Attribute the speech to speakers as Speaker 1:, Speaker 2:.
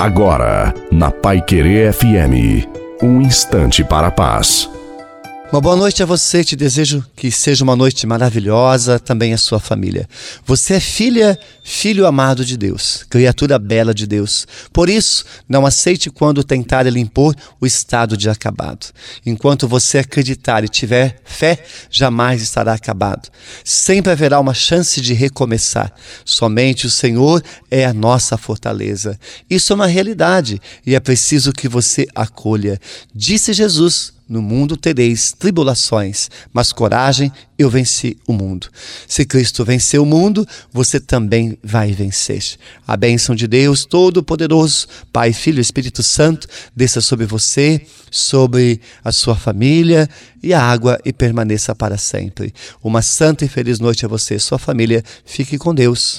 Speaker 1: Agora, na Pai Querer FM, um instante para a paz.
Speaker 2: Uma boa noite a você, te desejo que seja uma noite maravilhosa, também a sua família. Você é filha, filho amado de Deus, criatura bela de Deus. Por isso, não aceite quando tentar lhe impor o estado de acabado. Enquanto você acreditar e tiver fé, jamais estará acabado. Sempre haverá uma chance de recomeçar. Somente o Senhor é a nossa fortaleza. Isso é uma realidade e é preciso que você acolha. Disse Jesus no mundo tereis tribulações, mas coragem, eu venci o mundo. Se Cristo venceu o mundo, você também vai vencer. A bênção de Deus Todo-Poderoso, Pai, Filho Espírito Santo, desça sobre você, sobre a sua família e a água e permaneça para sempre. Uma santa e feliz noite a você e sua família. Fique com Deus.